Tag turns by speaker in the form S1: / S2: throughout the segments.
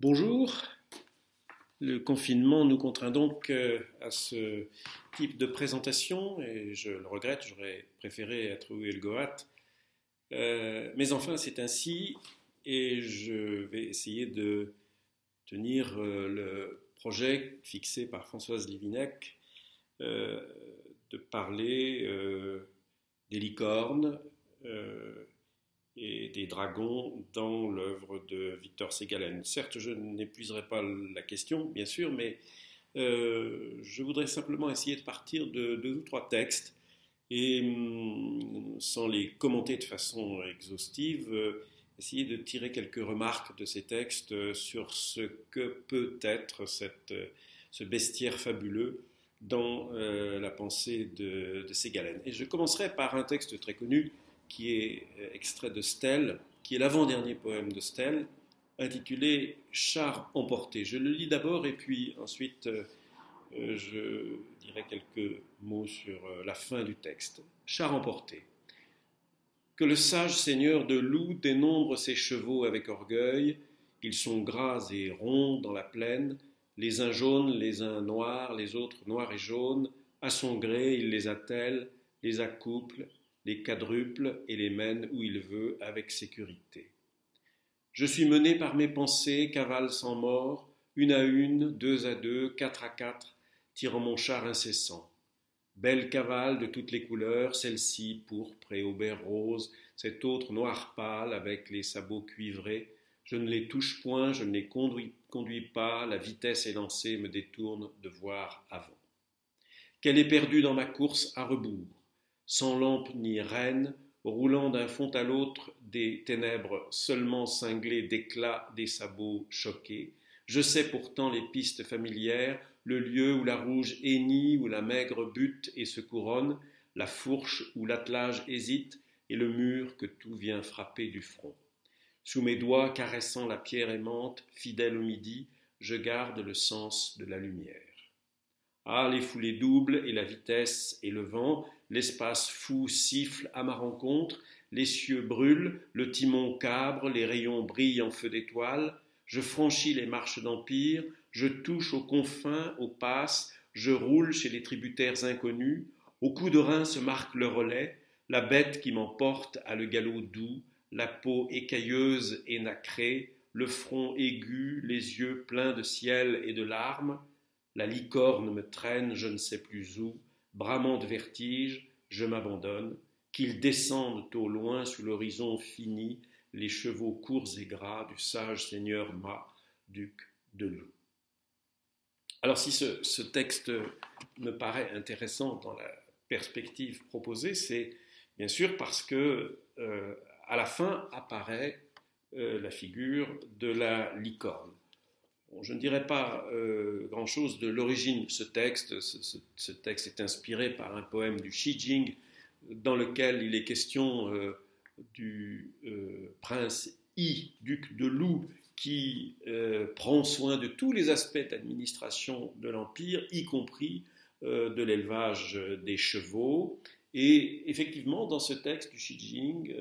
S1: Bonjour. Le confinement nous contraint donc euh, à ce type de présentation et je le regrette, j'aurais préféré être où le Goat. Euh, mais enfin, c'est ainsi et je vais essayer de tenir euh, le projet fixé par Françoise Livinec de parler des licornes et des dragons dans l'œuvre de Victor Ségalen. Certes, je n'épuiserai pas la question, bien sûr, mais euh, je voudrais simplement essayer de partir de deux ou trois textes et, hum, sans les commenter de façon exhaustive, euh, essayer de tirer quelques remarques de ces textes sur ce que peut être ce bestiaire fabuleux dans euh, la pensée de, de. Et je commencerai par un texte très connu qui est euh, extrait de Stèle, qui est l'avant-dernier poème de Stèle, intitulé Char emporté. Je le lis d'abord et puis ensuite euh, euh, je dirai quelques mots sur la fin du texte. Char emporté. Que le sage seigneur de loup dénombre ses chevaux avec orgueil, ils sont gras et ronds dans la plaine, les uns jaunes, les uns noirs, les autres noirs et jaunes, à son gré il les attelle, les accouple, les quadruple et les mène où il veut avec sécurité. Je suis mené par mes pensées, cavale sans mort, une à une, deux à deux, quatre à quatre, tirant mon char incessant. Belle cavale de toutes les couleurs, celle-ci pourpre et aubert rose, cette autre noir pâle avec les sabots cuivrés. Je ne les touche point, je ne les conduis, conduis pas, la vitesse élancée me détourne de voir avant. Qu'elle est perdue dans ma course à rebours sans lampe ni reine, roulant d'un fond à l'autre des ténèbres seulement cinglées d'éclats des sabots choqués. Je sais pourtant les pistes familières, le lieu où la rouge hennit, où la maigre bute et se couronne, la fourche où l'attelage hésite, et le mur que tout vient frapper du front. Sous mes doigts caressant la pierre aimante, fidèle au midi, je garde le sens de la lumière. Ah, les foulées doubles et la vitesse et le vent, l'espace fou siffle à ma rencontre, les cieux brûlent, le timon cabre, les rayons brillent en feu d'étoiles, je franchis les marches d'empire, je touche aux confins, aux passes, je roule chez les tributaires inconnus, au coup de rein se marque le relais, la bête qui m'emporte a le galop doux, la peau écailleuse et nacrée, le front aigu, les yeux pleins de ciel et de larmes, la licorne me traîne je ne sais plus où, bramant de vertige, je m'abandonne, qu'ils descendent au loin sous l'horizon fini, les chevaux courts et gras du sage seigneur Ma, duc de Loup. Alors si ce, texte me paraît intéressant dans la perspective proposée, c'est bien sûr parce que euh, à la fin apparaît euh, la figure de la licorne je ne dirais pas euh, grand-chose de l'origine de ce texte. Ce, texte est inspiré par un poème du Xi Jing dans lequel il est question euh, du euh, prince Yi, duc de Lou, qui prend soin de tous les aspects d'administration de l'Empire, y compris de l'élevage des chevaux. Et effectivement, dans ce texte du Xi Jing,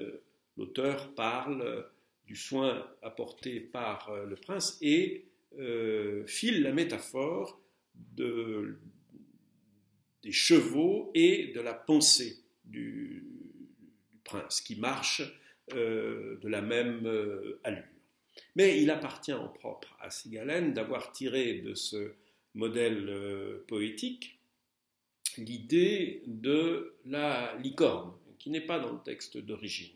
S1: l'auteur parle du soin apporté par le prince et euh, file la métaphore de, des chevaux et de la pensée du, prince qui marche euh, de la même euh, allure. Mais il appartient en propre à Sigalen d'avoir tiré de ce modèle poétique l'idée de la licorne, qui n'est pas dans le texte d'origine.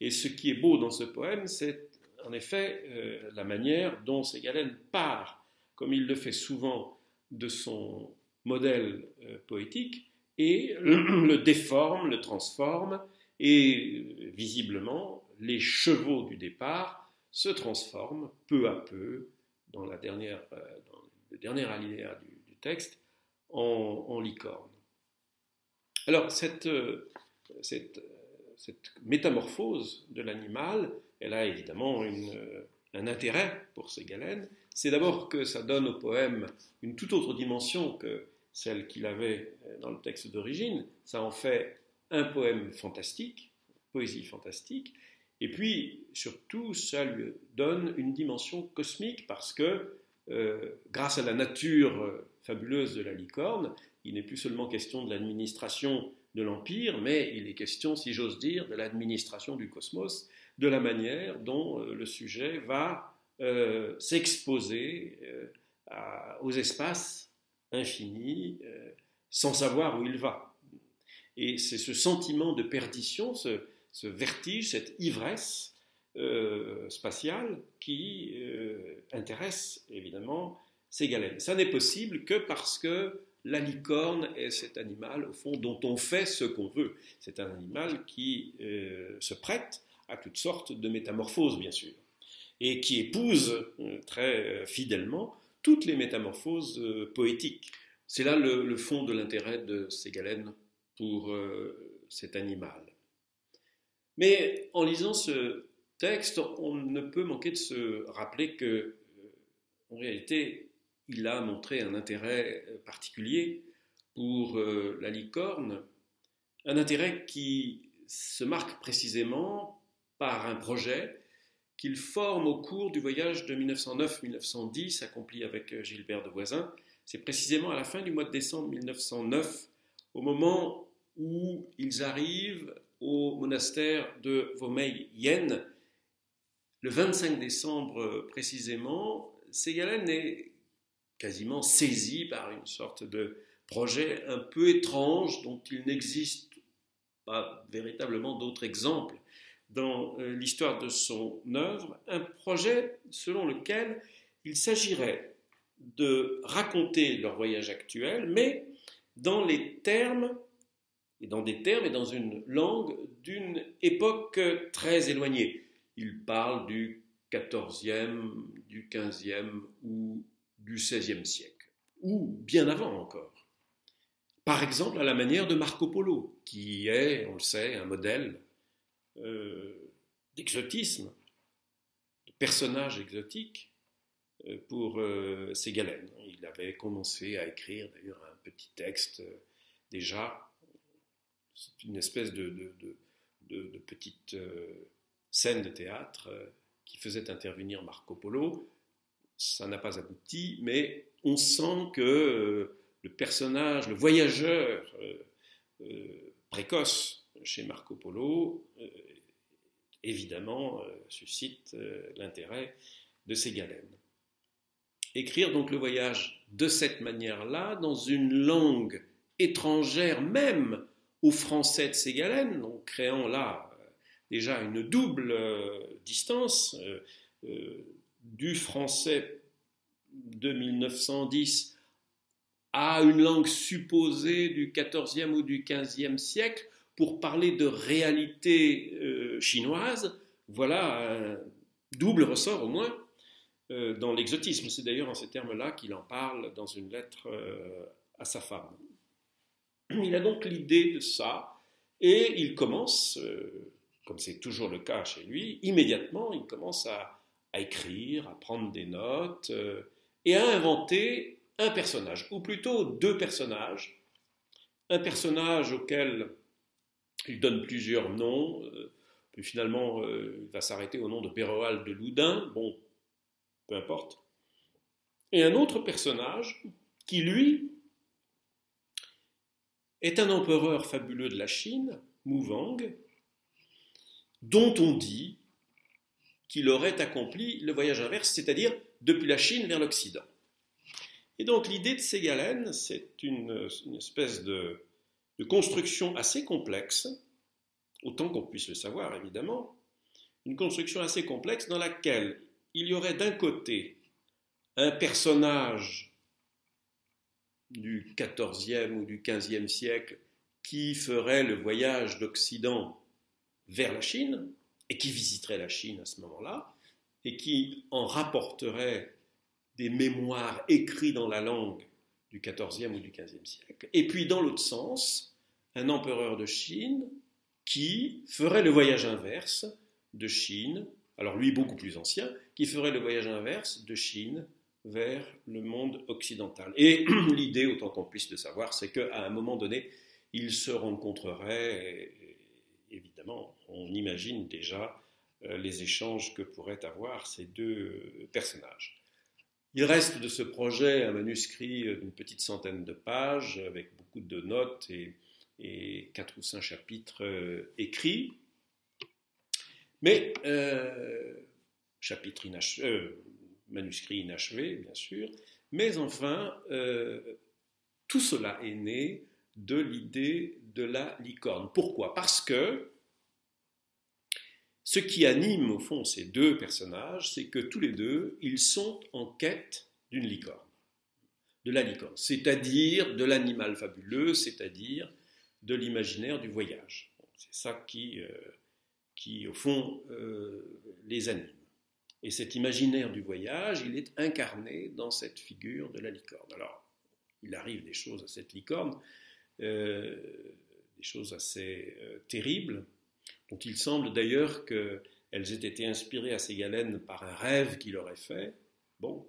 S1: Et ce qui est beau dans ce poème, c'est en effet euh, la manière dont Ségalen part, comme il le fait souvent, de son modèle euh, poétique et le, déforme, le transforme, et euh, visiblement, les chevaux du départ se transforment peu à peu, dans, la dernière, dans le dernier alinéa du, texte, en, licorne. Alors, cette, cette métamorphose de l'animal, elle a évidemment un intérêt pour Ségalène. C'est d'abord que ça donne au poème une toute autre dimension que celle qu'il avait dans le texte d'origine. Ça en fait un poème fantastique, poésie fantastique, Et puis, surtout, ça lui donne une dimension cosmique parce que, euh, grâce à la nature euh, fabuleuse de la licorne, il n'est plus seulement question de l'administration de l'Empire, mais il est question, si j'ose dire, de l'administration du cosmos, de la manière dont euh, le sujet va s'exposer aux espaces infinis sans savoir où il va. Et c'est ce sentiment de perdition, ce, vertige, cette ivresse euh, spatiale qui euh, intéresse évidemment Ségalène. Ça n'est possible que parce que la licorne est cet animal, au fond, dont on fait ce qu'on veut. C'est un animal qui euh, se prête à toutes sortes de métamorphoses, bien sûr, et qui épouse très fidèlement toutes les métamorphoses poétiques. C'est là le, fond de l'intérêt de Ségalène pour cet animal. Mais en lisant ce texte, on ne peut manquer de se rappeler que, euh, en réalité, il a montré un intérêt euh, particulier pour euh, la licorne, un intérêt qui se marque précisément par un projet qu'il forme au cours du voyage de 1909-1910 accompli avec Gilbert de Voisin. C'est précisément à la fin du mois de décembre 1909, au moment où ils arrivent au monastère de Vomei-Yen. Le 25 décembre précisément, Ségalen est quasiment saisi par une sorte de projet un peu étrange dont il n'existe pas véritablement d'autres exemples dans euh, l'histoire de son œuvre, un projet selon lequel il s'agirait de raconter leur voyage actuel, mais dans les termes et dans des termes et dans une langue d'une époque très éloignée. Il parle du XIVe, du XVe ou du XVIe siècle, ou bien avant encore. Par exemple, à la manière de Marco Polo, qui est, on le sait, un modèle euh, d'exotisme, de personnage exotique euh, pour euh, Ségalène. Il avait commencé à écrire d'ailleurs un petit texte euh, déjà une espèce de, petite euh, scène de théâtre qui faisait intervenir Marco Polo. Ça n'a pas abouti, mais on sent que le personnage, le voyageur précoce chez Marco Polo, évidemment, suscite l'intérêt de Ségalène. Écrire donc le voyage de cette manière-là, dans une langue étrangère même au français de Ségalène, créant là euh, déjà une double euh, distance euh, du français de 1910 à une langue supposée du XIVe ou du XVe siècle pour parler de réalité chinoise, voilà un double ressort au moins dans l'exotisme. C'est d'ailleurs en ces termes-là qu'il en parle dans une lettre à sa femme. Il a donc l'idée de ça et il commence, euh, comme c'est toujours le cas chez lui, immédiatement, il commence à, écrire, à prendre des notes euh, et à inventer un personnage, ou plutôt deux personnages. Un personnage auquel il donne plusieurs noms, euh, puis finalement il va s'arrêter au nom de Péroal de Loudun, bon, peu importe. Et un autre personnage qui, lui, est un empereur fabuleux de la Chine, Wang, dont on dit qu'il aurait accompli le voyage inverse, c'est-à-dire depuis la Chine vers l'Occident. Et donc l'idée de Ségalène, c'est une, espèce de, de construction assez complexe, autant qu'on puisse le savoir évidemment, une construction assez complexe dans laquelle il y aurait d'un côté un personnage du XIVe ou du XVe siècle qui ferait le voyage d'Occident vers la Chine et qui visiterait la Chine à ce moment-là et qui en rapporterait des mémoires écrits dans la langue du XIVe ou du XVe siècle. Et puis dans l'autre sens, un empereur de Chine qui ferait le voyage inverse de Chine, alors lui beaucoup plus ancien, qui ferait le voyage inverse de Chine vers le monde occidental. Et l'idée, autant qu'on puisse le savoir, c'est qu'à un moment donné, ils se rencontreraient, évidemment, on imagine déjà les échanges que pourraient avoir ces deux personnages. Il reste de ce projet un manuscrit d'une petite centaine de pages avec beaucoup de notes et, quatre ou cinq chapitres écrits. Mais euh, chapitre manuscrit inachevé, bien sûr, mais enfin, euh, tout cela est né de l'idée de la licorne. Pourquoi? Parce que ce qui anime au fond ces deux personnages, c'est que tous les deux, ils sont en quête d'une licorne, de la licorne, c'est-à-dire de l'animal fabuleux, c'est-à-dire de l'imaginaire du voyage. C'est ça qui, euh, qui, au fond, euh, les anime. Et cet imaginaire du voyage, il est incarné dans cette figure de la licorne. Alors, il arrive des choses à cette licorne, euh, des choses assez terribles, dont il semble d'ailleurs qu'elles aient été inspirées à Ségalène par un rêve qu'il aurait fait. Bon.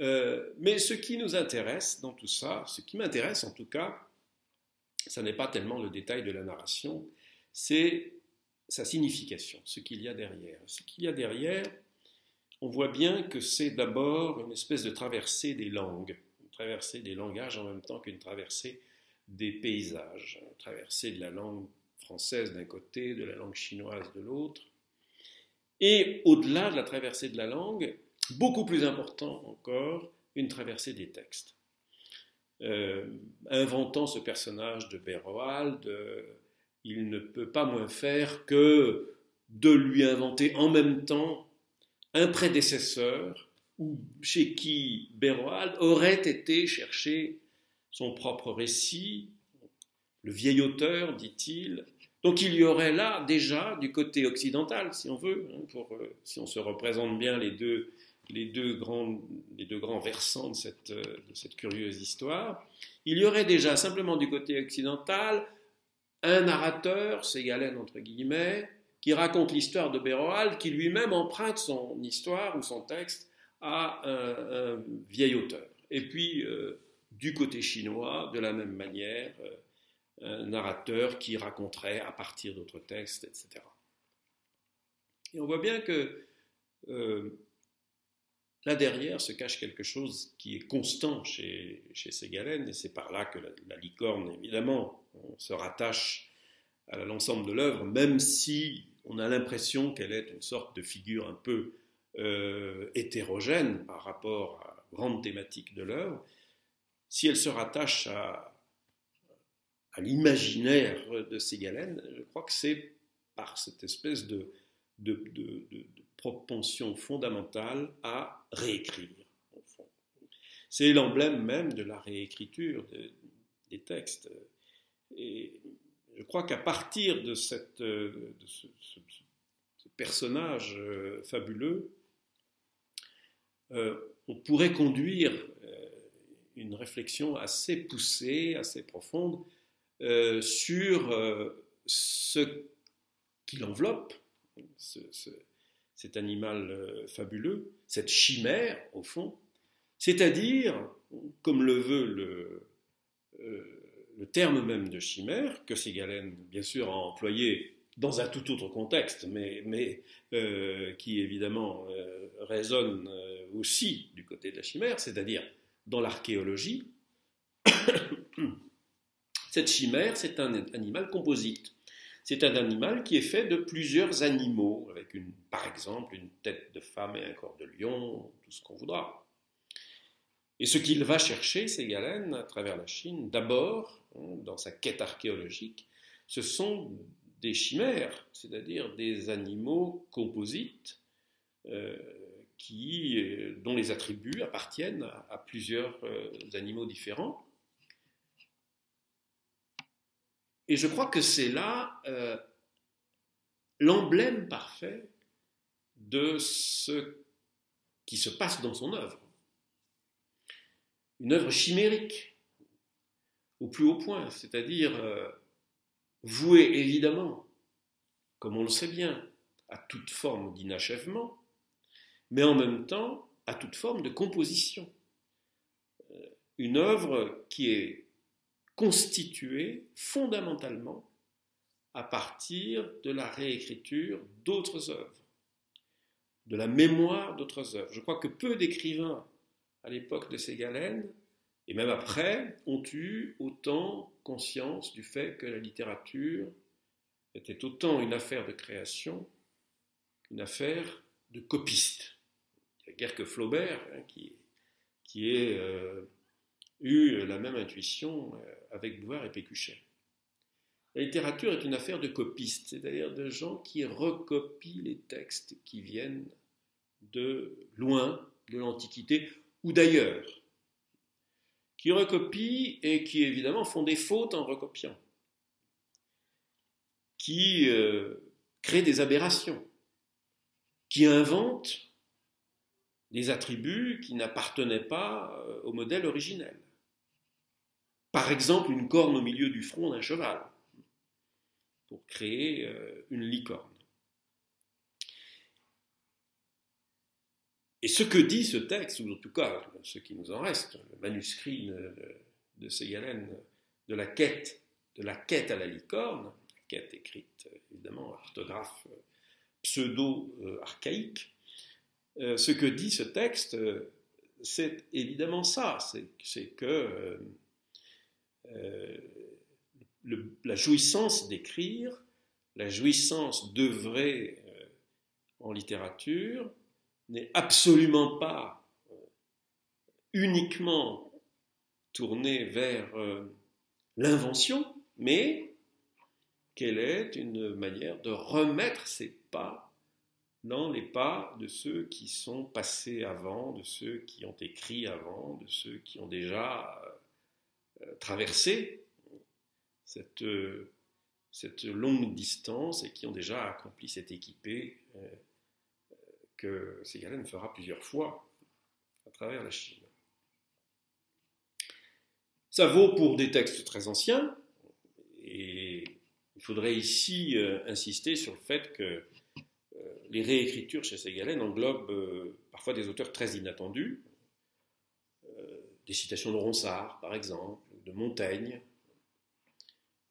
S1: Euh, mais ce qui nous intéresse dans tout ça, ce qui m'intéresse en tout cas, ce n'est pas tellement le détail de la narration, c'est sa signification, ce qu'il y a derrière. Ce qu'il y a derrière, on voit bien que c'est d'abord une espèce de traversée des langues, une traversée des langages en même temps qu'une traversée des paysages, une traversée de la langue française d'un côté, de la langue chinoise de l'autre. Et au-delà de la traversée de la langue, beaucoup plus important encore, une traversée des textes. Euh, inventant ce personnage de Béroald, il ne peut pas moins faire que de lui inventer en même temps un prédécesseur chez qui Béroald aurait été chercher son propre récit, le vieil auteur, dit-il. Donc il y aurait là déjà du côté occidental, si on veut, hein, pour, euh, si on se représente bien les deux, les deux, grands, les deux grands versants de cette, euh, de cette curieuse histoire, il y aurait déjà simplement du côté occidental un narrateur, Ségalène entre guillemets, qui raconte l'histoire de Béroald, qui lui-même emprunte son histoire ou son texte à un, vieil auteur. Et puis, euh, du côté chinois, de la même manière, narrateur qui raconterait à partir d'autres textes, etc. Et on voit bien que euh, là derrière se cache quelque chose qui est constant chez, chez Ségalène, et c'est par là que la, licorne, évidemment, se rattache à l'ensemble de l'œuvre, même si on a l'impression qu'elle est une sorte de figure un peu euh, hétérogène par rapport à la grande thématique de l'œuvre, si elle se rattache à, à l'imaginaire de Ségalène, je crois que c'est par cette espèce de, de, propension fondamentale à réécrire. C'est l'emblème même de la réécriture des textes. Et je crois qu'à partir de, cette, euh, ce, personnage euh, fabuleux, euh, on pourrait conduire une réflexion assez poussée, assez profonde sur ce qui l'enveloppe, cet animal fabuleux, cette chimère au fond, c'est-à-dire, comme le veut le, terme même de chimère, que Ségalène, bien sûr, a employé dans un tout autre contexte, mais, euh, qui évidemment euh, résonne euh, aussi du côté de la chimère, c'est-à-dire dans l'archéologie, cette chimère, c'est un animal composite. C'est un animal qui est fait de plusieurs animaux, avec une, par exemple une tête de femme et un corps de lion, tout ce qu'on voudra. Et ce qu'il va chercher, Ségalène, à travers la Chine, d'abord, Hein, dans sa quête archéologique, ce sont des chimères, c'est-à-dire des animaux composites euh, euh, dont les attributs appartiennent à, plusieurs euh, animaux différents. Et je crois que c'est là l'emblème parfait de ce qui se passe dans son œuvre. Une œuvre chimérique, au plus haut point, c'est-à-dire euh, voué évidemment, comme on le sait bien, à toute forme d'inachèvement, mais en même temps à toute forme de composition. Euh, une œuvre qui est constituée fondamentalement à partir de la réécriture d'autres œuvres. de la mémoire d'autres œuvres. Je crois que peu d'écrivains à l'époque de Ségalène, et même après, ont eu autant conscience du fait que la littérature était autant une affaire de création qu'une affaire de copiste. Il n'y a guère que Flaubert hein, qui, ait euh, eu la même intuition euh, avec Bouvard et Pécuchet. La littérature est une affaire de copistes, c'est-à-dire de gens qui recopient les textes qui viennent de loin, de l'Antiquité ou d'ailleurs, qui recopient et qui évidemment font des fautes en recopiant, qui euh, créent des aberrations, qui inventent des attributs qui n'appartenaient pas euh, au modèle originel. Par exemple, une corne au milieu du front d'un cheval pour créer euh, une licorne. Et ce que dit ce texte, ou en tout cas ce qui nous en reste, le manuscrit de, Ségalène, de la quête, de la quête à la licorne, quête écrite évidemment orthographe pseudo-archaïque, euh, ce que dit ce texte, c'est évidemment ça, c'est que euh, la jouissance d'écrire, la jouissance d'œuvrer euh, en littérature n'est absolument pas euh, uniquement tournée vers l'invention, mais qu'elle est une manière de remettre ses pas dans les pas de ceux qui sont passés avant, de ceux qui ont écrit avant, de ceux qui ont déjà traversé cette, euh, cette longue distance et qui ont déjà accompli cette équipée euh, que Ségalène fera plusieurs fois à travers la Chine. Ça vaut pour des textes très anciens, et il faudrait ici euh, insister sur le fait que les réécritures chez Ségalène englobent parfois des auteurs très inattendus, des citations de Ronsard par exemple, de Montaigne,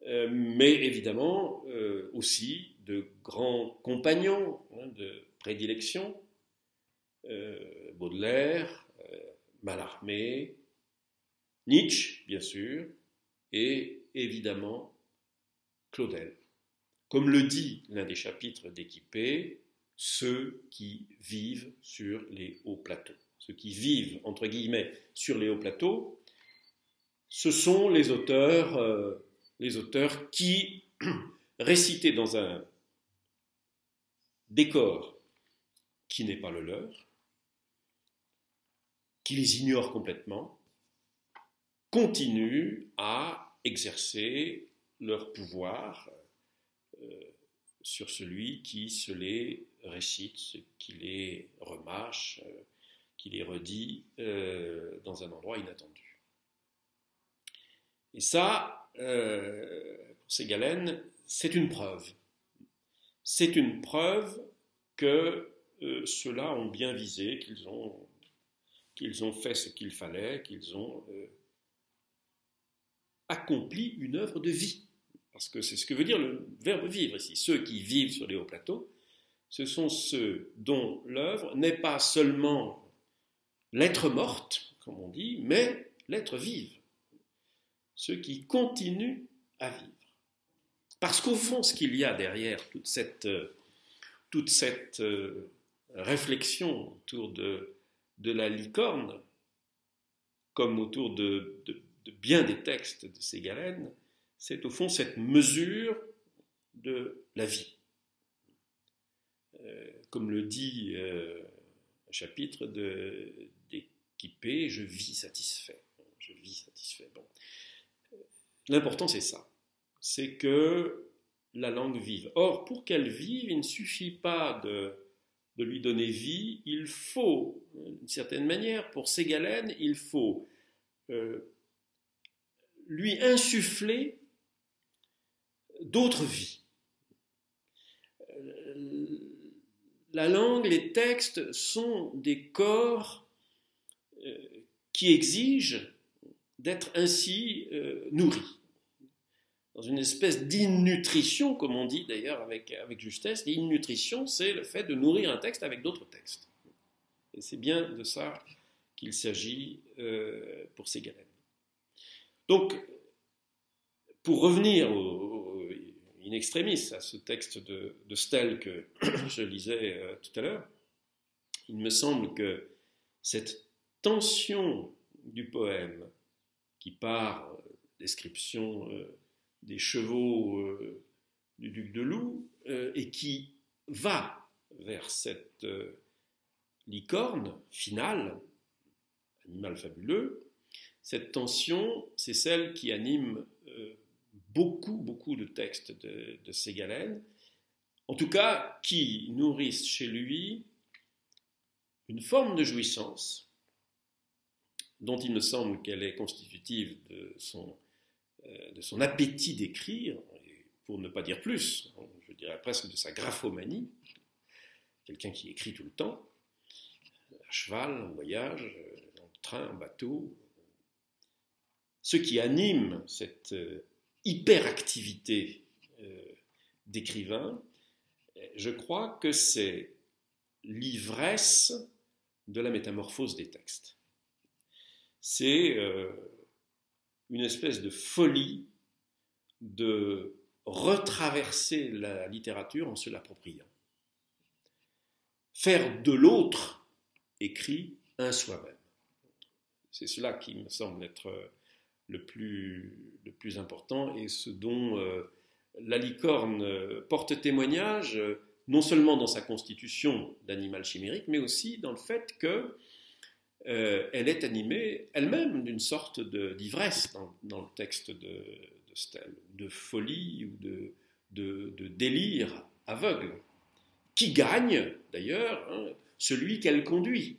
S1: euh, mais évidemment euh, aussi de grands compagnons hein, de prédilection, euh, Baudelaire, Mallarmé, Nietzsche, bien sûr, et évidemment Claudel. Comme le dit l'un des chapitres d'Équipé, ceux qui vivent sur les hauts plateaux. Ceux qui vivent, entre guillemets, sur les hauts plateaux, ce sont les auteurs auteurs qui, récités dans un décor qui n'est pas le leur, qui les ignore complètement, continuent à exercer leur pouvoir euh, sur celui qui se les récite, qui les remâche, euh, qui les redit euh, dans un endroit inattendu. Et ça, euh, pour ces galènes, c'est une preuve. C'est une preuve que euh, ceux-là ont bien visé, qu'ils ont, fait ce qu'il fallait, qu'ils ont euh, accompli une œuvre de vie. Parce que c'est ce que veut dire le verbe vivre ici. Ceux qui vivent sur les hauts plateaux, ce sont ceux dont l'œuvre n'est pas seulement l'être morte, comme on dit, mais l'être vive ceux qui continuent à vivre. Parce qu'au fond, ce qu'il y a derrière toute cette, euh, euh, réflexion autour de, de la licorne, comme autour de, bien des textes de Ségalène, c'est au fond cette mesure de la vie. Euh, comme le dit un chapitre d'Équipé, je vis satisfait. Je vis satisfait. Bon. L'important, c'est ça. C'est que la langue vive. Or, pour qu'elle vive, il ne suffit pas de, lui donner vie, il faut, d'une certaine manière, pour Ségalène, il faut euh, lui insuffler d'autres vies. Euh, la langue, les textes sont des corps euh, qui exigent d'être ainsi nourris. Dans une espèce d'innutrition, comme on dit d'ailleurs avec, avec justesse. L'innutrition, c'est le fait de nourrir un texte avec d'autres textes. Et c'est bien de ça qu'il s'agit euh, pour Ségalène. Donc, pour revenir in extremis à ce texte de, de que je lisais euh, tout à l'heure, il me semble que cette tension du poème qui part euh, description des chevaux euh, du duc de Loup euh, et qui va vers cette euh, licorne finale, animal fabuleux. Cette tension, c'est celle qui anime beaucoup, beaucoup de textes de, de Ségalène, en tout cas qui nourrissent chez lui une forme de jouissance dont il me semble qu'elle est constitutive de son de son appétit d'écrire, pour ne pas dire plus, je dirais presque de sa graphomanie, quelqu'un qui écrit tout le temps, à cheval, en voyage, en train, en bateau. Ce qui anime cette euh, hyperactivité euh, d'écrivain, je crois que c'est l'ivresse de la métamorphose des textes. C'est une espèce de folie de retraverser la littérature en se l'appropriant. Faire de l'autre écrit un soi-même. C'est cela qui me semble être le plus, le plus important et ce dont euh, la licorne porte témoignage, non seulement dans sa constitution d'animal chimérique, mais aussi dans le fait que euh, elle est animée elle-même d'une sorte d'ivresse dans, le texte de, de de folie ou de, de, délire aveugle, qui gagne d'ailleurs hein, celui qu'elle conduit,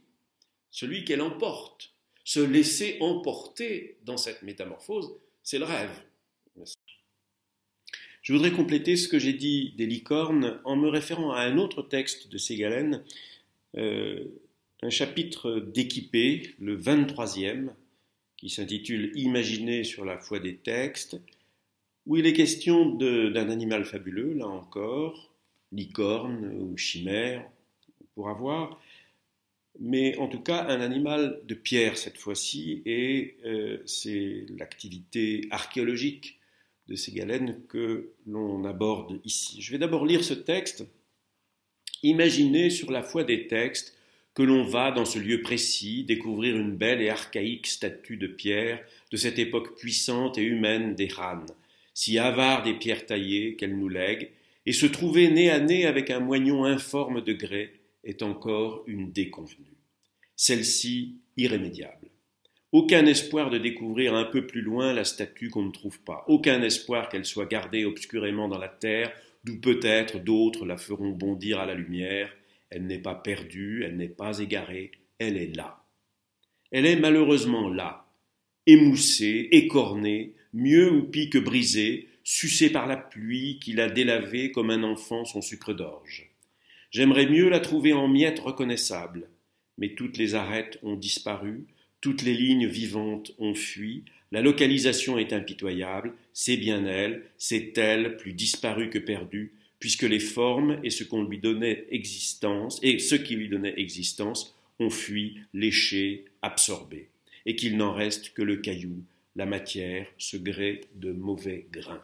S1: celui qu'elle emporte. Se laisser emporter dans cette métamorphose, c'est le rêve. Je voudrais compléter ce que j'ai dit des licornes en me référant à un autre texte de Ségalène, euh, un chapitre d'équipé, le 23e, qui s'intitule Imaginer sur la foi des textes, où il est question d'un animal fabuleux, là encore, licorne ou chimère, pour avoir, mais en tout cas un animal de pierre cette fois-ci, et euh, c'est l'activité archéologique de ces galènes que l'on aborde ici. Je vais d'abord lire ce texte. Imaginez sur la foi des textes que l'on va dans ce lieu précis découvrir une belle et archaïque statue de pierre de cette époque puissante et humaine des Han, si avare des pierres taillées qu'elle nous lègue, et se trouver nez à nez avec un moignon informe de grès est encore une déconvenue. Celle-ci irrémédiable. Aucun espoir de découvrir un peu plus loin la statue qu'on ne trouve pas, aucun espoir qu'elle soit gardée obscurément dans la terre, d'où peut-être d'autres la feront bondir à la lumière, elle n'est pas perdue, elle n'est pas égarée, elle est là. Elle est malheureusement là, émoussée, écornée, mieux ou pis que brisée, sucée par la pluie qui l'a délavée comme un enfant son sucre d'orge. J'aimerais mieux la trouver en miettes reconnaissables, mais toutes les arêtes ont disparu, toutes les lignes vivantes ont fui, la localisation est impitoyable, c'est bien elle, c'est elle, plus disparue que perdue, puisque les formes et ce qu'on lui donnait existence, et ce qui lui donnait existence, ont fui, léché, absorbé, et qu'il n'en reste que le caillou, la matière, ce grès de mauvais grain.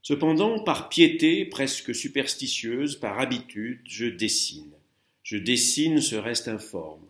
S1: Cependant, par piété presque superstitieuse, par habitude, je dessine. Je dessine ce reste informe.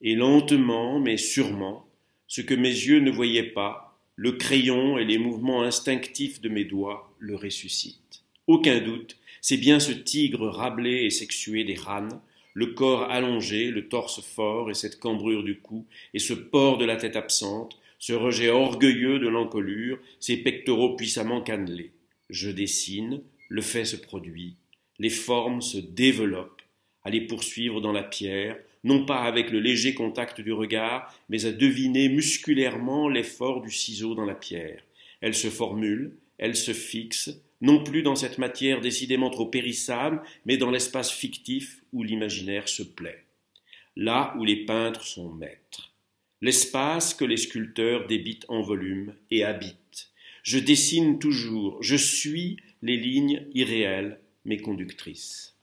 S1: Et lentement, mais sûrement, ce que mes yeux ne voyaient pas, le crayon et les mouvements instinctifs de mes doigts le ressuscitent. Aucun doute, c'est bien ce tigre rablé et sexué des rânes, le corps allongé, le torse fort et cette cambrure du cou, et ce port de la tête absente, ce rejet orgueilleux de l'encolure, ces pectoraux puissamment cannelés. Je dessine, le fait se produit, les formes se développent, à les poursuivre dans la pierre, non pas avec le léger contact du regard, mais à deviner musculairement l'effort du ciseau dans la pierre. Elles se formulent, elles se fixent, non plus dans cette matière décidément trop périssable, mais dans l'espace fictif où l'imaginaire se plaît. Là où les peintres sont maîtres. L'espace que les sculpteurs débitent en volume et habitent. Je dessine toujours, je suis les lignes irréelles, mais conductrices.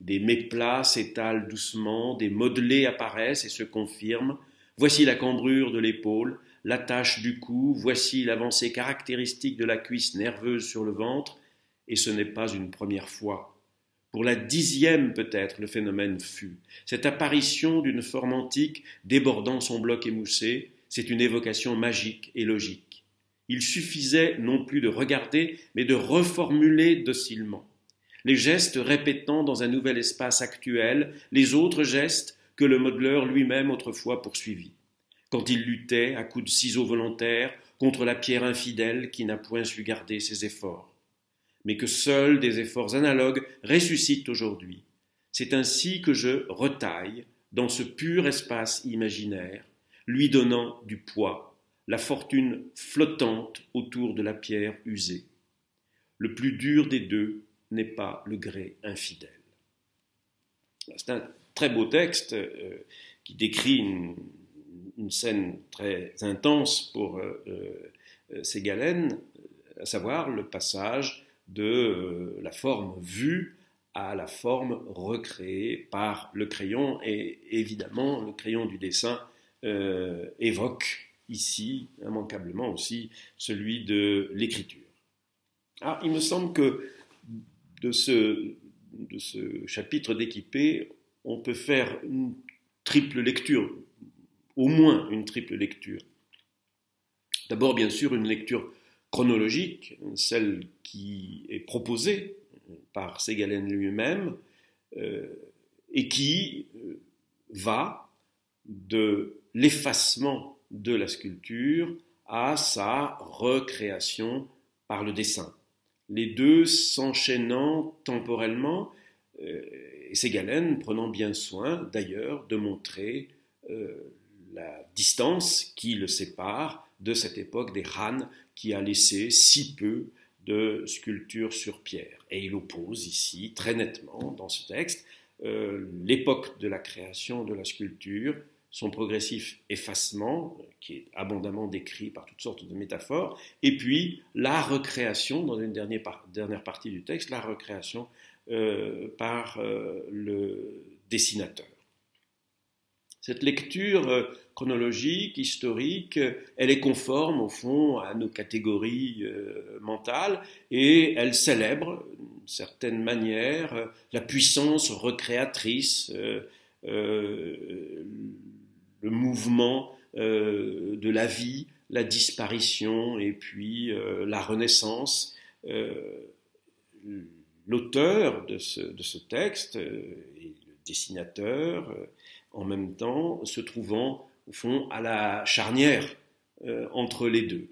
S1: Des méplats s'étalent doucement, des modelés apparaissent et se confirment. Voici la cambrure de l'épaule, l'attache du cou, voici l'avancée caractéristique de la cuisse nerveuse sur le ventre, et ce n'est pas une première fois. Pour la dixième peut-être, le phénomène fut. Cette apparition d'une forme antique débordant son bloc émoussé, c'est une évocation magique et logique. Il suffisait non plus de regarder, mais de reformuler docilement. Les gestes répétant dans un nouvel espace actuel les autres gestes que le modeleur lui-même autrefois poursuivit. Quand il luttait à coups de ciseaux volontaires contre la pierre infidèle qui n'a point su garder ses efforts mais que seuls des efforts analogues ressuscitent aujourd'hui. C'est ainsi que je retaille dans ce pur espace imaginaire, lui donnant du poids, la fortune flottante autour de la pierre usée. Le plus dur des deux n'est pas le grès infidèle. C'est un très beau texte euh, qui décrit une, scène très intense pour euh, euh, Ségalène, à savoir le passage de euh, la forme vue à la forme recréée par le crayon. Et évidemment, le crayon du dessin évoque ici, immanquablement aussi, celui de l'écriture. Ah, il me semble que de ce, de ce chapitre d'équipé, on peut faire une triple lecture, au moins une triple lecture. D'abord, bien sûr, une lecture chronologique, celle qui est proposée par Ségalen lui-même, euh, et qui euh, va de l'effacement de la sculpture à sa recréation par le dessin. Les deux s'enchaînant temporellement, euh, et Ségalen prenant bien soin d'ailleurs de montrer la distance qui le sépare de cette époque des Han qui a laissé si peu de sculptures sur pierre. Et il oppose ici très nettement dans ce texte euh, l'époque de la création de la sculpture, son progressif effacement, qui est abondamment décrit par toutes sortes de métaphores, et puis la recréation, dans une dernière, partie du texte, la recréation euh, par euh, le dessinateur. Cette lecture euh, chronologique, historique, elle est conforme au fond à nos catégories euh, mentales et elle célèbre d'une certaine manière euh, la puissance recréatrice, le mouvement de la vie, la disparition et puis la renaissance. L'auteur de ce, de ce, texte, et le dessinateur, en même temps se trouvant au fond à la charnière euh, entre les deux.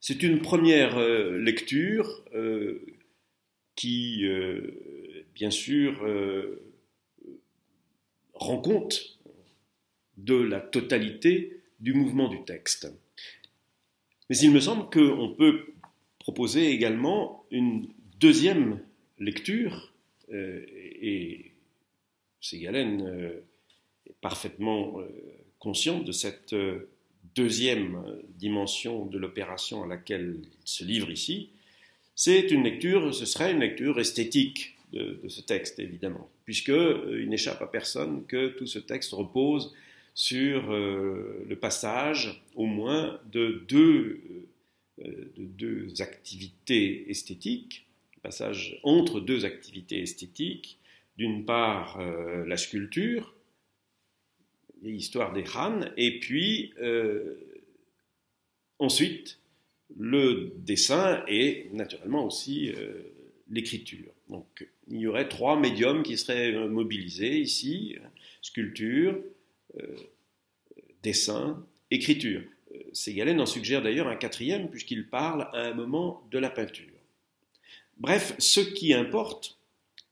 S1: C'est une première euh, lecture euh, qui, bien sûr, rend compte de la totalité du mouvement du texte. Mais il me semble qu'on peut proposer également une deuxième lecture, et Ségalène parfaitement euh, consciente de cette euh, deuxième dimension de l'opération à laquelle il se livre ici, c'est une lecture, ce serait une lecture esthétique de, ce texte, évidemment, puisqu'il euh, n'échappe à personne que tout ce texte repose sur le passage, au moins, de deux activités esthétiques, le passage entre deux activités esthétiques, d'une part la sculpture, l'histoire des Han, et puis euh, ensuite le dessin et naturellement aussi euh, l'écriture. Donc il y aurait trois médiums qui seraient euh, mobilisés ici, sculpture, dessin, écriture. Ségalène en suggère d'ailleurs un quatrième puisqu'il parle à un moment de la peinture. Bref, ce qui importe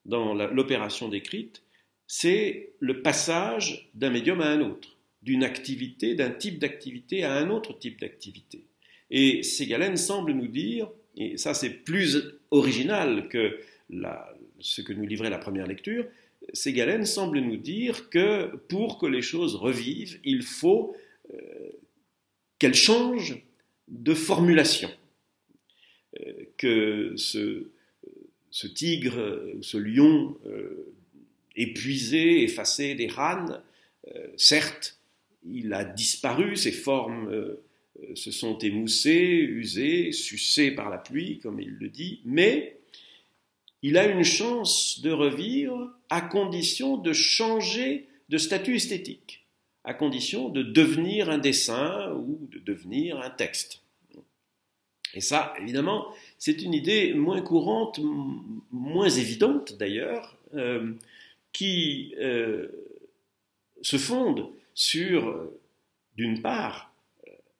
S1: dans l'opération décrite, c'est le passage d'un médium à un autre, d'une activité, d'un type d'activité à un autre type d'activité. Et Ségalène semble nous dire, et ça c'est plus original que ce que nous livrait la première lecture, Ségalène semble nous dire que pour que les choses revivent, il faut euh, qu'elles changent de formulation. que ce, ce tigre, ce lion épuisé, effacé des rânes, certes, il a disparu, ses formes se sont émoussées, usées, sucées par la pluie, comme il le dit, mais il a une chance de revivre à condition de changer de statut esthétique, à condition de devenir un dessin ou de devenir un texte. Et ça, évidemment, c'est une idée moins courante, moins évidente d'ailleurs, euh, qui euh, se fonde sur, d'une part,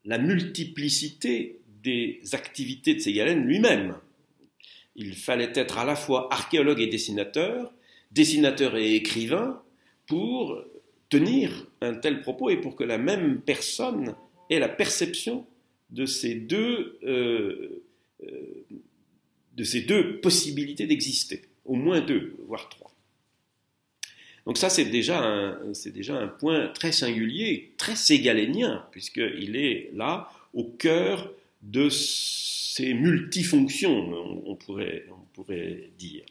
S1: la multiplicité des activités de Ségalène lui-même. Il fallait être à la fois archéologue et dessinateur, dessinateur et écrivain, pour tenir un tel propos et pour que la même personne ait la perception de ces deux, euh, euh, de ces deux possibilités d'exister, au moins deux, voire trois. Donc ça, c'est déjà, déjà un point très singulier, très ségalénien, puisqu'il est là au cœur de ces multifonctions, on, pourrait, on pourrait dire.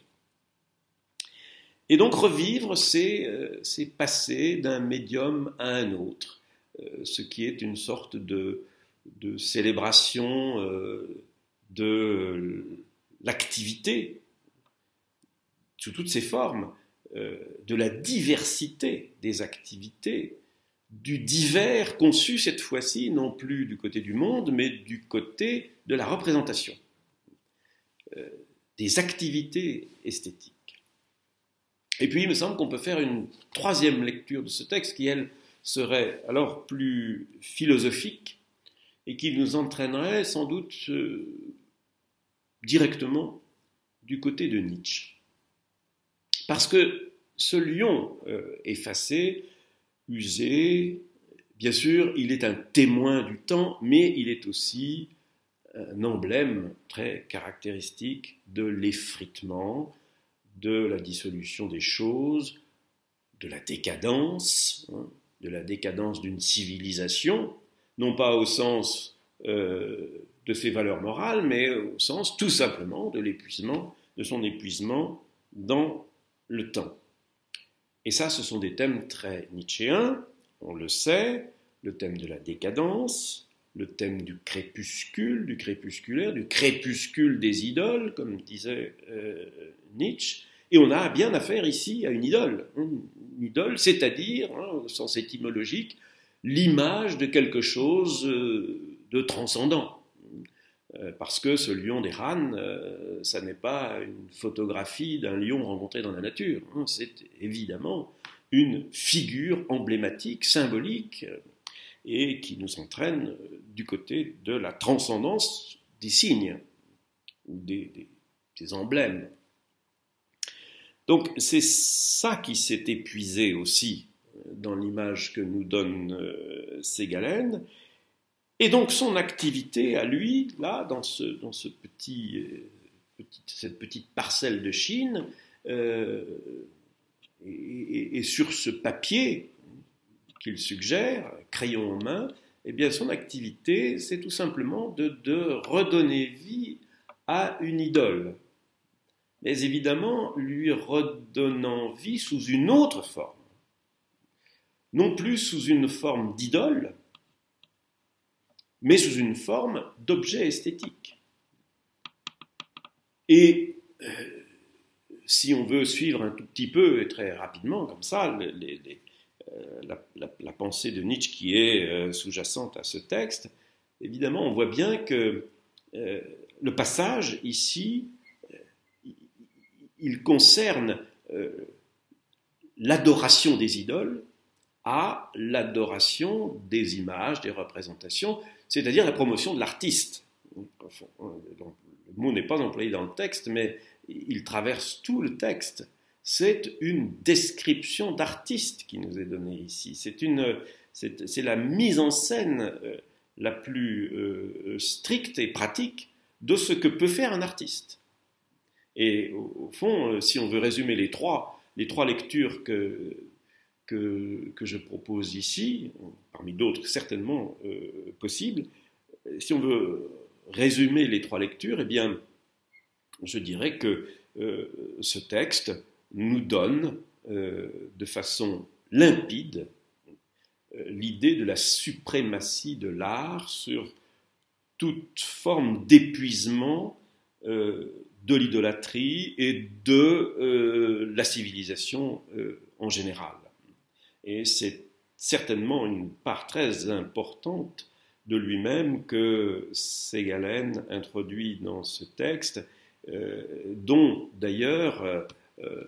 S1: Et donc revivre, c'est, euh, passer d'un médium à un autre, euh, ce qui est une sorte de, de célébration euh, de l'activité sous toutes ses formes, de la diversité des activités, du divers conçu cette fois-ci non plus du côté du monde, mais du côté de la représentation, des activités esthétiques. Et puis il me semble qu'on peut faire une troisième lecture de ce texte qui, elle, serait alors plus philosophique et qui nous entraînerait sans doute euh, directement du côté de Nietzsche. Parce que ce lion euh, effacé, usé, bien sûr, il est un témoin du temps, mais il est aussi un emblème très caractéristique de l'effritement, de la dissolution des choses, de la décadence, hein, de la décadence d'une civilisation, non pas au sens euh, de ses valeurs morales, mais au sens tout simplement de l'épuisement, de son épuisement dans le temps. Et ça, ce sont des thèmes très nietzschéens, on le sait, le thème de la décadence, le thème du crépuscule, du crépusculaire, du crépuscule des idoles, comme disait euh, Nietzsche, et on a bien affaire ici à une idole. Une idole, c'est-à-dire, hein, au sens étymologique, l'image de quelque chose euh, de transcendant. Euh, parce que ce lion des Rannes, euh, ça n'est pas une photographie d'un lion rencontré dans la nature. Hein. c'est évidemment une figure emblématique, symbolique, et qui nous entraîne du côté de la transcendance des signes ou des emblèmes. Donc c'est ça qui s'est épuisé aussi euh, dans l'image que nous donne euh, Ségalène. Et donc son activité à lui, là, dans, ce, dans ce petit, euh, cette petite parcelle de Chine, et, sur ce papier qu'il suggère, crayon en main, eh bien son activité, c'est tout simplement de redonner vie à une idole, mais évidemment lui redonnant vie sous une autre forme, non plus sous une forme d'idole, mais sous une forme d'objet esthétique. Et euh, si on veut suivre un tout petit peu et très rapidement comme ça euh, la, pensée de Nietzsche qui est euh, sous-jacente à ce texte, évidemment on voit bien que le passage ici il concerne l'adoration des idoles à l'adoration des images, des représentations, c'est-à-dire la promotion de l'artiste. Le mot n'est pas employé dans le texte, mais il traverse tout le texte. C'est une description d'artiste qui nous est donnée ici. C'est la mise en scène euh, la plus euh, stricte et pratique de ce que peut faire un artiste. Et au, fond, euh, si on veut résumer les trois lectures que, que, je propose ici, parmi d'autres certainement euh, possibles, si on veut résumer les trois lectures, eh bien, je dirais que ce texte nous donne de façon limpide l'idée de la suprématie de l'art sur toute forme d'épuisement de l'idolâtrie et de la civilisation en général. Et c'est certainement une part très importante de lui-même que Ségalen introduit dans ce texte, euh, dont d'ailleurs euh,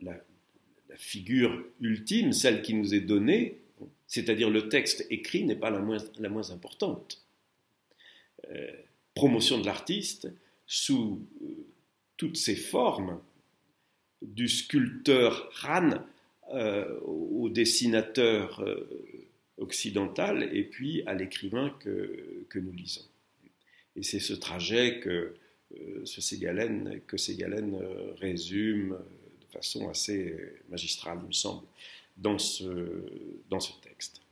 S1: la, figure ultime, celle qui nous est donnée, c'est-à-dire le texte écrit, n'est pas la moins, importante. Euh, promotion de l'artiste sous toutes ses formes, du sculpteur Han euh, au dessinateur euh, occidental et puis à l'écrivain que, nous lisons. Et c'est ce trajet que, euh, que Ségalen résume de façon assez magistrale, il me semble, dans ce texte.